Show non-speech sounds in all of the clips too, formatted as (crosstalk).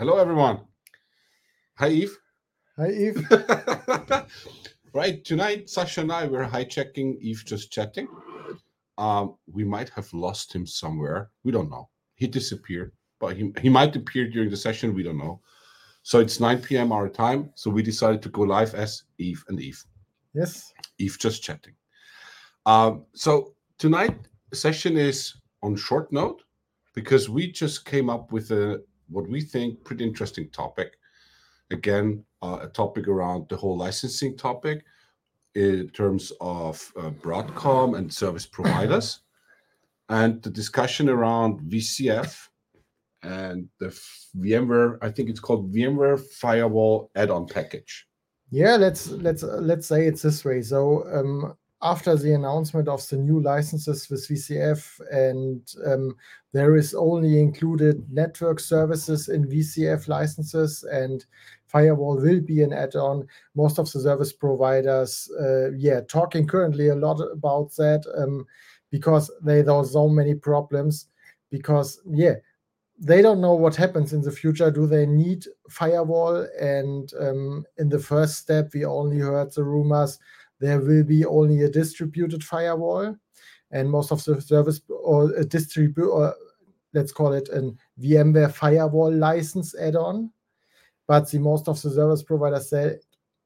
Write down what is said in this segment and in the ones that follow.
Hello, everyone. Hi, Yves. Hi, Yves. (laughs) right, tonight, Sascha and I were hijacking Yves just chatting. Um, we might have lost him somewhere. We don't know. He disappeared, but he, he might appear during the session. We don't know. So it's 9 p.m. our time. So we decided to go live as Yves and Yves. Yes. Yves just chatting. Um, so tonight session is on short note because we just came up with a what we think pretty interesting topic. Again, uh, a topic around the whole licensing topic in terms of uh, Broadcom and service providers, (coughs) and the discussion around VCF and the VMware. I think it's called VMware Firewall add-on package. Yeah, let's let's uh, let's say it's this way. So um, after the announcement of the new licenses with VCF, and um, there is only included network services in VCF licenses, and firewall will be an add-on. Most of the service providers, uh, yeah, talking currently a lot about that um, because they there are so many problems. Because yeah, they don't know what happens in the future. Do they need firewall? And um, in the first step, we only heard the rumors there will be only a distributed firewall, and most of the service or a distribute or let's call it a VMware firewall license add-on. But the most of the service providers say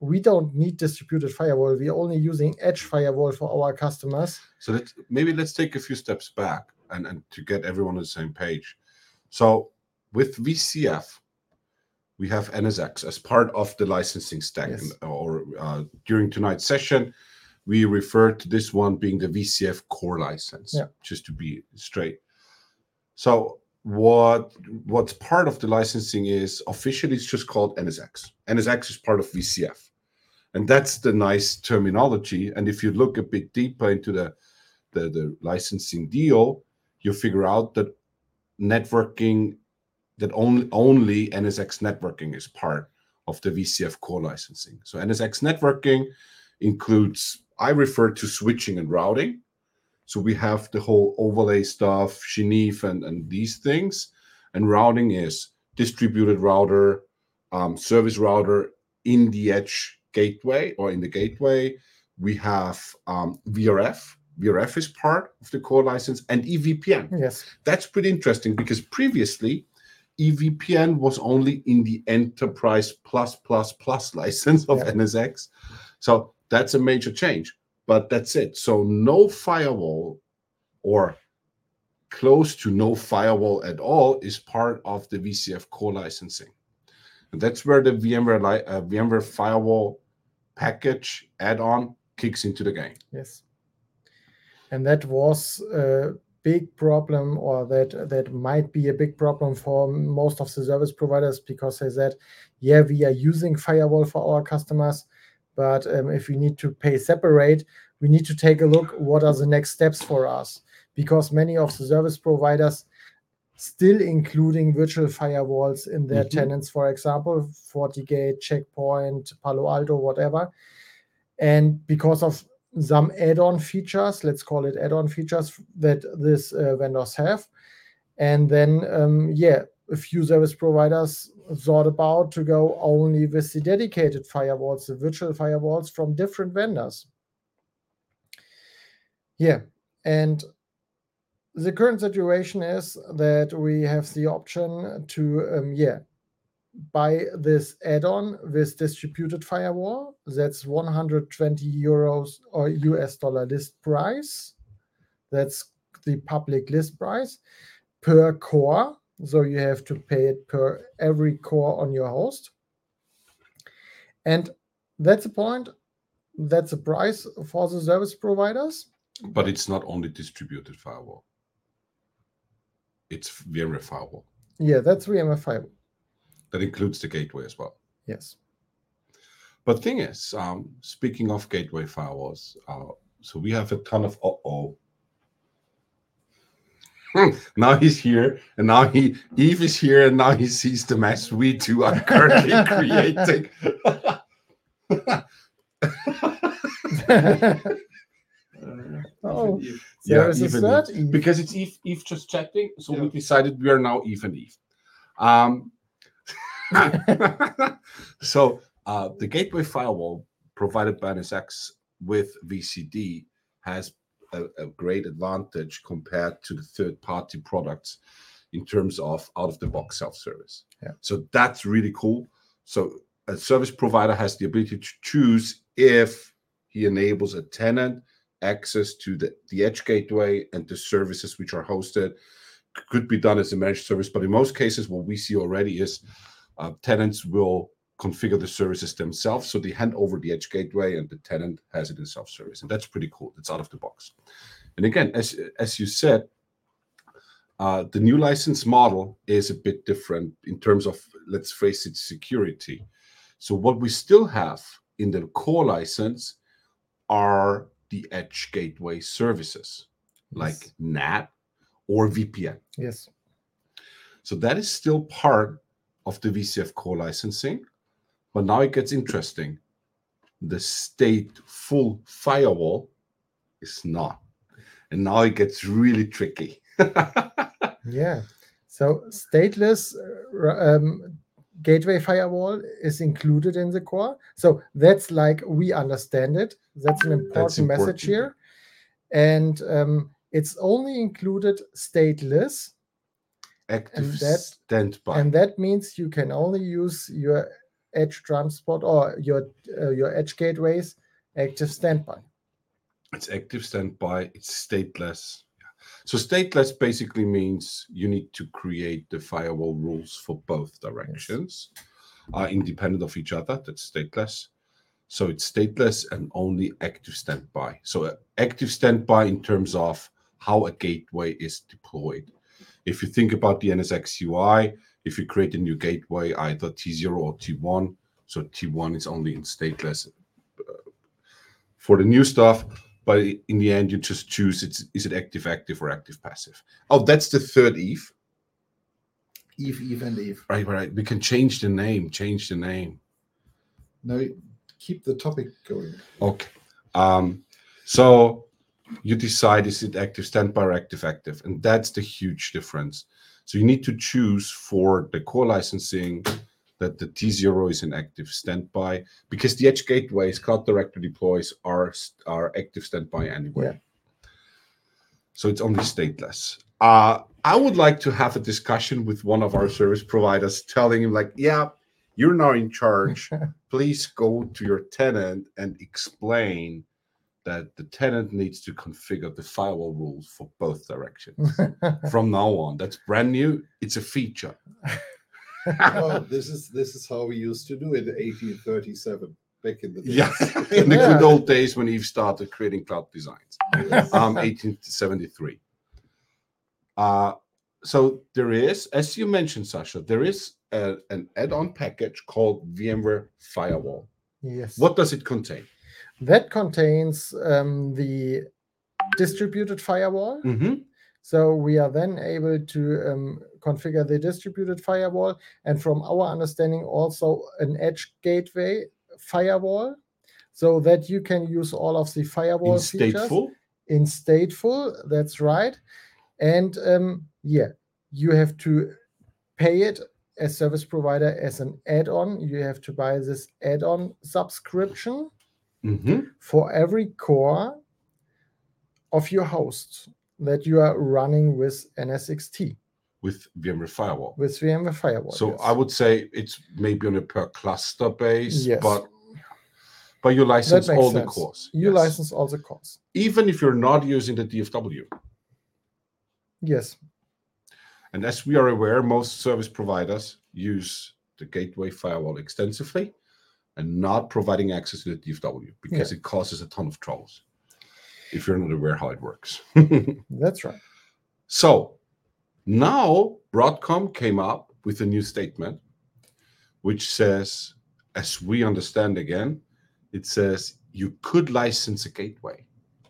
we don't need distributed firewall. We're only using edge firewall for our customers. So let's maybe let's take a few steps back and, and to get everyone on the same page. So with VCF, we have NSX as part of the licensing stack. Yes. Or uh, during tonight's session, we refer to this one being the VCF core license, Yeah. just to be straight. So what what's part of the licensing is officially it's just called NSX. NSX is part of VCF. And that's the nice terminology. And if you look a bit deeper into the the, the licensing deal, you figure out that networking that only only NSX networking is part of the VCF core licensing. So NSX networking includes I refer to switching and routing. So we have the whole overlay stuff, Geneve and, and these things. And routing is distributed router, um, service router in the edge gateway or in the gateway. We have um, VRF. VRF is part of the core license and EVPN Yes. that's pretty interesting because previously EVPN was only in the enterprise plus plus plus license of Yeah. NSX. So that's a major change. But that's it. So no firewall or close to no firewall at all is part of the VCF core licensing. And that's where the VMware li- uh, VMware firewall package add-on kicks into the game. Yes. And that was a big problem, or that that might be a big problem for most of the service providers because they said, yeah, we are using firewall for our customers, but um, if we need to pay separate, we need to take a look what are the next steps for us because many of the service providers still including virtual firewalls in their Mhm. tenants, for example, FortiGate, Checkpoint, Palo Alto, whatever. And because of some add-on features, let's call it add-on features that these uh, vendors have, and then um, yeah, a few service providers thought about to go only with the dedicated firewalls, the virtual firewalls from different vendors. Yeah, and the current situation is that we have the option to um, yeah buy this add-on with distributed firewall. That's 120 euros or us dollar list price. That's the public list price per core. So you have to pay it per every core on your host. And that's the point that's the price for the service providers. But it's not only distributed firewall. It's VMware firewall. yeah that's VMware firewall That includes the gateway as well. yes But thing is, um, speaking of gateway firewalls, uh, so we have a ton of uh oh. (laughs) now he's here, and now he Yves is here, and now he sees the mess we two are currently (laughs) creating. (laughs) oh yeah, there is a Yves and Yves. Yves. because it's Yves Yves just chatting, so we decided we are now Yves and Yves. Um, (laughs) so uh, the gateway firewall provided by NSX with VCD has a, a great advantage compared to the third-party products in terms of out-of-the-box self-service. Yeah. So that's really cool. So a service provider has the ability to choose if he enables a tenant access to the, the edge gateway and the services which are hosted could be done as a managed service but in most cases what we see already is uh, tenants will configure the services themselves so they hand over the edge gateway and the tenant has it in self-service and that's pretty cool it's out of the box and again as as you said uh, the new license model is a bit different in terms of let's face it security so what we still have in the core license are the edge gateway services like Yes. NAT or VPN. Yes. So that is still part of the VCF core licensing. But now it gets interesting. The state full firewall is not. And now it gets really tricky. (laughs) Yeah. So stateless uh, um, gateway firewall is included in the core. So that's like we understand it. That's an important message important. here. And um, it's only included stateless. Active that- standby. And that means you can only use your edge transport or your uh, your edge gateways active standby. It's active standby. It's stateless. So stateless basically means you need to create the firewall rules for both directions, uh, independent of each other. That's stateless. So it's stateless and only active standby. So uh, active standby in terms of how a gateway is deployed. If you think about the NSX UI, if you create a new gateway, either T0 or T1, so T1 is only in stateless uh, for the new stuff but in the end you just choose it's is it active active or active passive? Oh that's the third Yves Yves, Yves, and Yves. right right. We can change the name change the name. No, keep the topic going. okay. Um so you decide is it active standby or active active and that's the huge difference so you need to choose for the core licensing that the T0 is an active standby because the edge gateways cloud director deploys are are active standby anyway. Yeah. So it's only stateless. Uh, I would like to have a discussion with one of our service providers, telling him like, yeah, you're now in charge. (laughs) Please go to your tenant and explain that the tenant needs to configure the firewall rules for both directions (laughs) from now on. That's brand new. It's a feature. well, (laughs) this is this is how we used to do it in 1837 back in the day. Yeah, (laughs) in the Yeah. good old days when Yves started creating cloud designs, um, 1873. Uh, so there is, as you mentioned, Sascha, there is a, an add-on package called VMware Firewall. yes. What does it contain? That contains um, the distributed firewall. Mm-hmm. So we are then able to um, configure the distributed firewall, and from our understanding, also an edge gateway firewall, so that you can use all of the firewall In features stateful, in stateful. That's right, and um, yeah, you have to pay it as service provider as an add-on. You have to buy this add-on subscription hmm for every core of your host that you are running with NSXT with VMware Firewall. with VMware Firewall. So yes. I would say it's maybe on a per cluster base, Yes. but but you license all the cores. You Yes. license all the cores. even if you're not using the DFW. Yes, And as we are aware, most service providers use the gateway firewall extensively and not providing access to the DFW because it causes a ton of troubles if you're not aware how it works. (laughs) that's right. so now Broadcom came up with a new statement which says, as we understand again, it says you could license a gateway.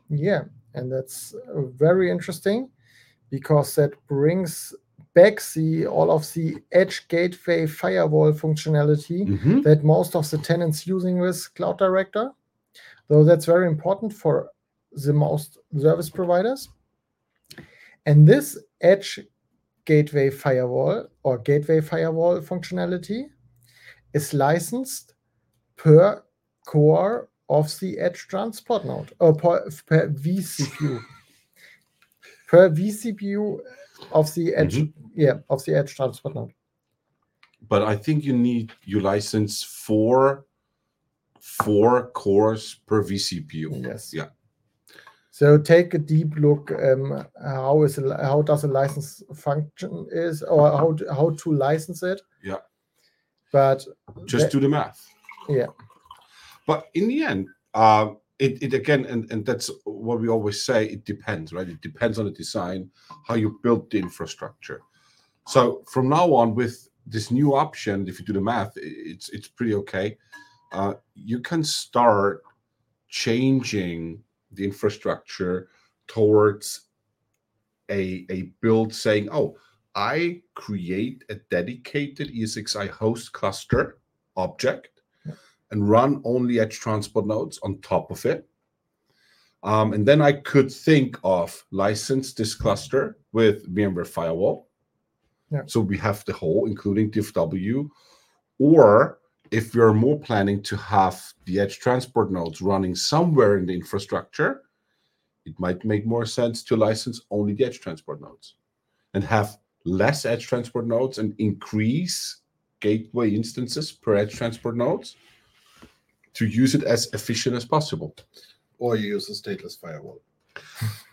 Yeah, and that's very interesting because that brings back the all of the edge gateway firewall functionality Mhm. that most of the tenants using with Cloud Director. Though that's very important for the most service providers. And this edge gateway firewall or gateway firewall functionality is licensed per core of the edge transport node or per, per vCPU. per vCPU of the edge, yeah, of the edge transport node. But I think you need you license four four cores per vCPU. Yes. Yeah. So take a deep look. Um, how is a, how does a license function is or how to, how to license it? Yeah. But Just that- do the math. yeah, But in the end, um, it, it again, and, and that's what we always say, it depends, right? It depends on the design, how you build the infrastructure. So from now on, with this new option, if you do the math, it's it's pretty okay. Uh, you can start changing the infrastructure towards a, a build saying, oh, I create a dedicated ESXi host cluster object and run only edge transport nodes on top of it. Um, and then I could think of license this cluster with VMware Firewall. Yeah. So we have the whole, including DFW. Or if you're more planning to have the edge transport nodes running somewhere in the infrastructure, it might make more sense to license only the edge transport nodes and have less edge transport nodes and increase gateway instances per edge transport nodes to use it as efficient as possible. Or you use a stateless firewall.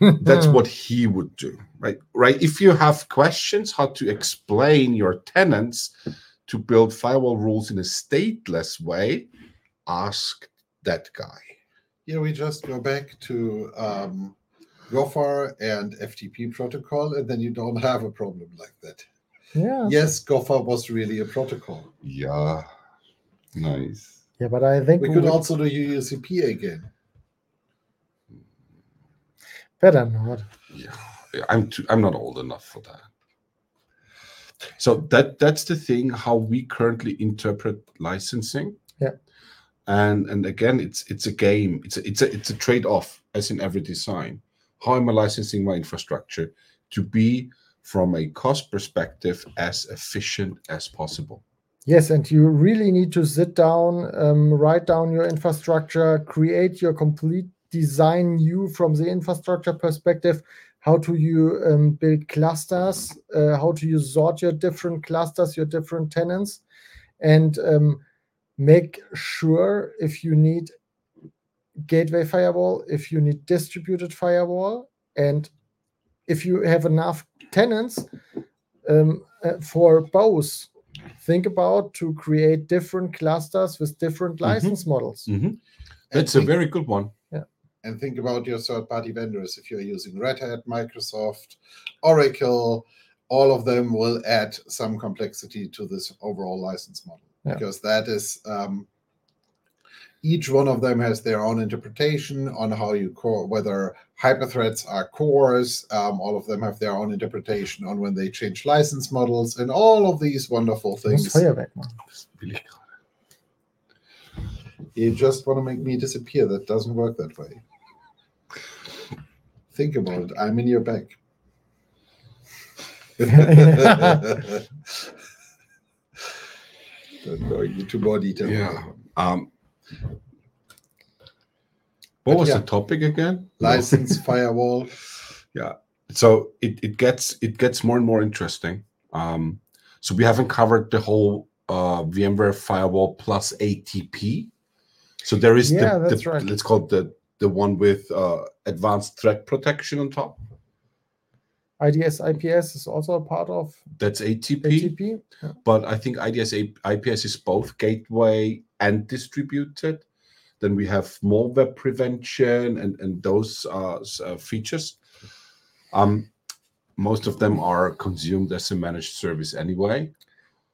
(laughs) That's what he would do, right? Right. If you have questions how to explain your tenants to build firewall rules in a stateless way, ask that guy. Yeah, we just go back to um, Gopher and FTP protocol, and then you don't have a problem like that. yeah, Yes, Gopher was really a protocol. Yeah. Nice. Yeah. But I think We we could would also do UUCP again. better not. Yeah. Yeah, I'm too I'm not old enough for that. So that that's the thing how we currently interpret licensing. Yeah. And and again it's it's a game. It's a, it's a it's a trade-off as in every design. How am I licensing my infrastructure to be from a cost perspective as efficient as possible? Yes, and you really need to sit down, um, write down your infrastructure, create your complete design new from the infrastructure perspective. How do you um, build clusters? Uh, how do you sort your different clusters, your different tenants, and um, make sure if you need gateway firewall, if you need distributed firewall, and if you have enough tenants um, uh, for both think about to create different clusters with different Mhm. license models. Mhm. That's a very good one. Yeah. and think about your third-party vendors. If you're using Red Hat, Microsoft, Oracle, all of them will add some complexity to this overall license model Yeah. because that is um, each one of them has their own interpretation on how you core whether hyperthreads are cores. Um, all of them have their own interpretation on when they change license models and all of these wonderful things. Feuerwerk machen. You just want to make me disappear. That doesn't work that way. Think about it. I'm in your back. (laughs) Don't go into more detail. Yeah. Um what was yeah. the topic again? License (laughs) firewall. Yeah. So it, it gets it gets more and more interesting um so we haven't covered the whole uh vmware firewall plus atp so there is Yeah, the, that's the right. let's call it the the one with uh advanced threat protection on top IDS IPS is also a part of that's atp, ATP. Yeah. but i think ids ips is both gateway and distributed. Then we have malware prevention and and those uh, uh features. Um most of them are consumed as a managed service anyway.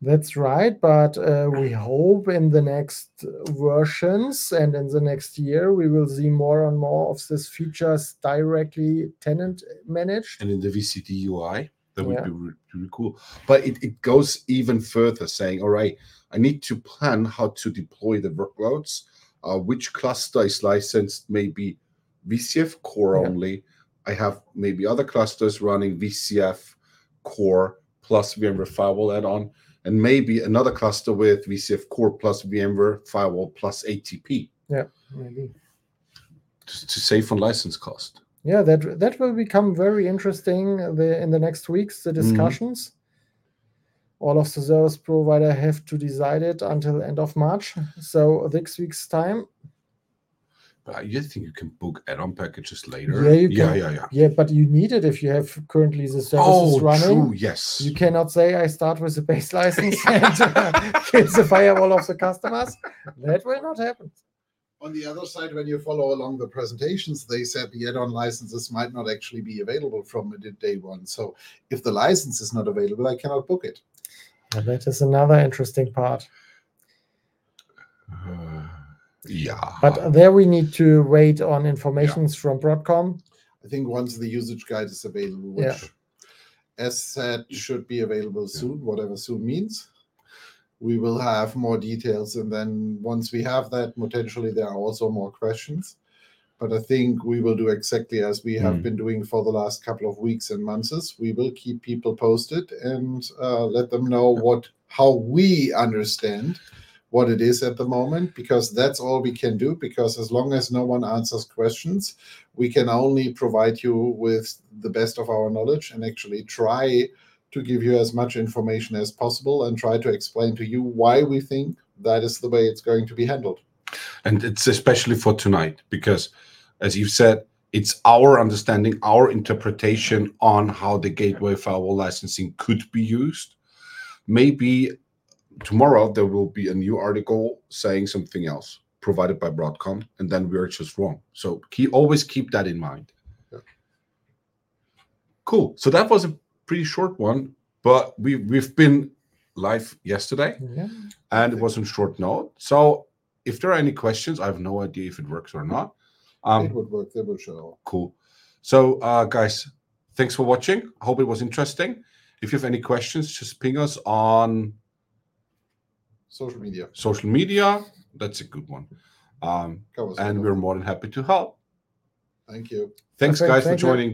That's right, but uh, we hope in the next versions and in the next year we will see more and more of these features directly tenant managed. and in the vcd ui that would Yeah. be re- really cool but it, it goes even further saying all right i need to plan how to deploy the workloads uh, which cluster is licensed maybe vcf core Yeah. only i have maybe other clusters running vcf core plus vmware firewall add-on and maybe another cluster with VCF Core plus VMware Firewall plus ATP Yeah, maybe. to, to save on license cost. Yeah, that that will become very interesting the, in the next weeks. The discussions. All of the service provider have to decide it until end of March. So six weeks time. But you think you can book add-on packages later? Yeah, you yeah, can. yeah, yeah. Yeah, but you need it if you have currently the services Oh, running. true. Yes. You cannot say I start with the base license (laughs) and uh, kill the firewall of the customers. That will not happen. On the other side, when you follow along the presentations, they said the add-on licenses might not actually be available from day one. So if the license is not available, I cannot book it. And that is another interesting part. Uh, yeah. But there we need to wait on informations from Broadcom. I think once the usage guide is available, which, Yeah. as said, should be available soon, whatever soon means. We will have more details, and then once we have that, potentially there are also more questions. But I think we will do exactly as we have Mm. been doing for the last couple of weeks and months. We will keep people posted and uh, let them know what how we understand what it is at the moment, because that's all we can do. Because as long as no one answers questions, we can only provide you with the best of our knowledge and actually try to give you as much information as possible and try to explain to you why we think that is the way it's going to be handled. and it's especially for tonight because as you've said it's our understanding our interpretation on how the gateway firewall licensing could be used maybe tomorrow there will be a new article saying something else provided by broadcom and then we're just wrong so keep always keep that in mind Yeah. cool so that was a pretty short one but we we've been live yesterday Yeah. and it was on short note. So if there are any questions, I have no idea if it works or not. it Um, would work. They will show. cool. So, uh, guys, thanks for watching. I hope it was interesting. If you have any questions, just ping us on Social media social media. That's a good one. Um, and we're more than happy to help. Thank you. Thanks, Perfect, guys, for thank you. joining.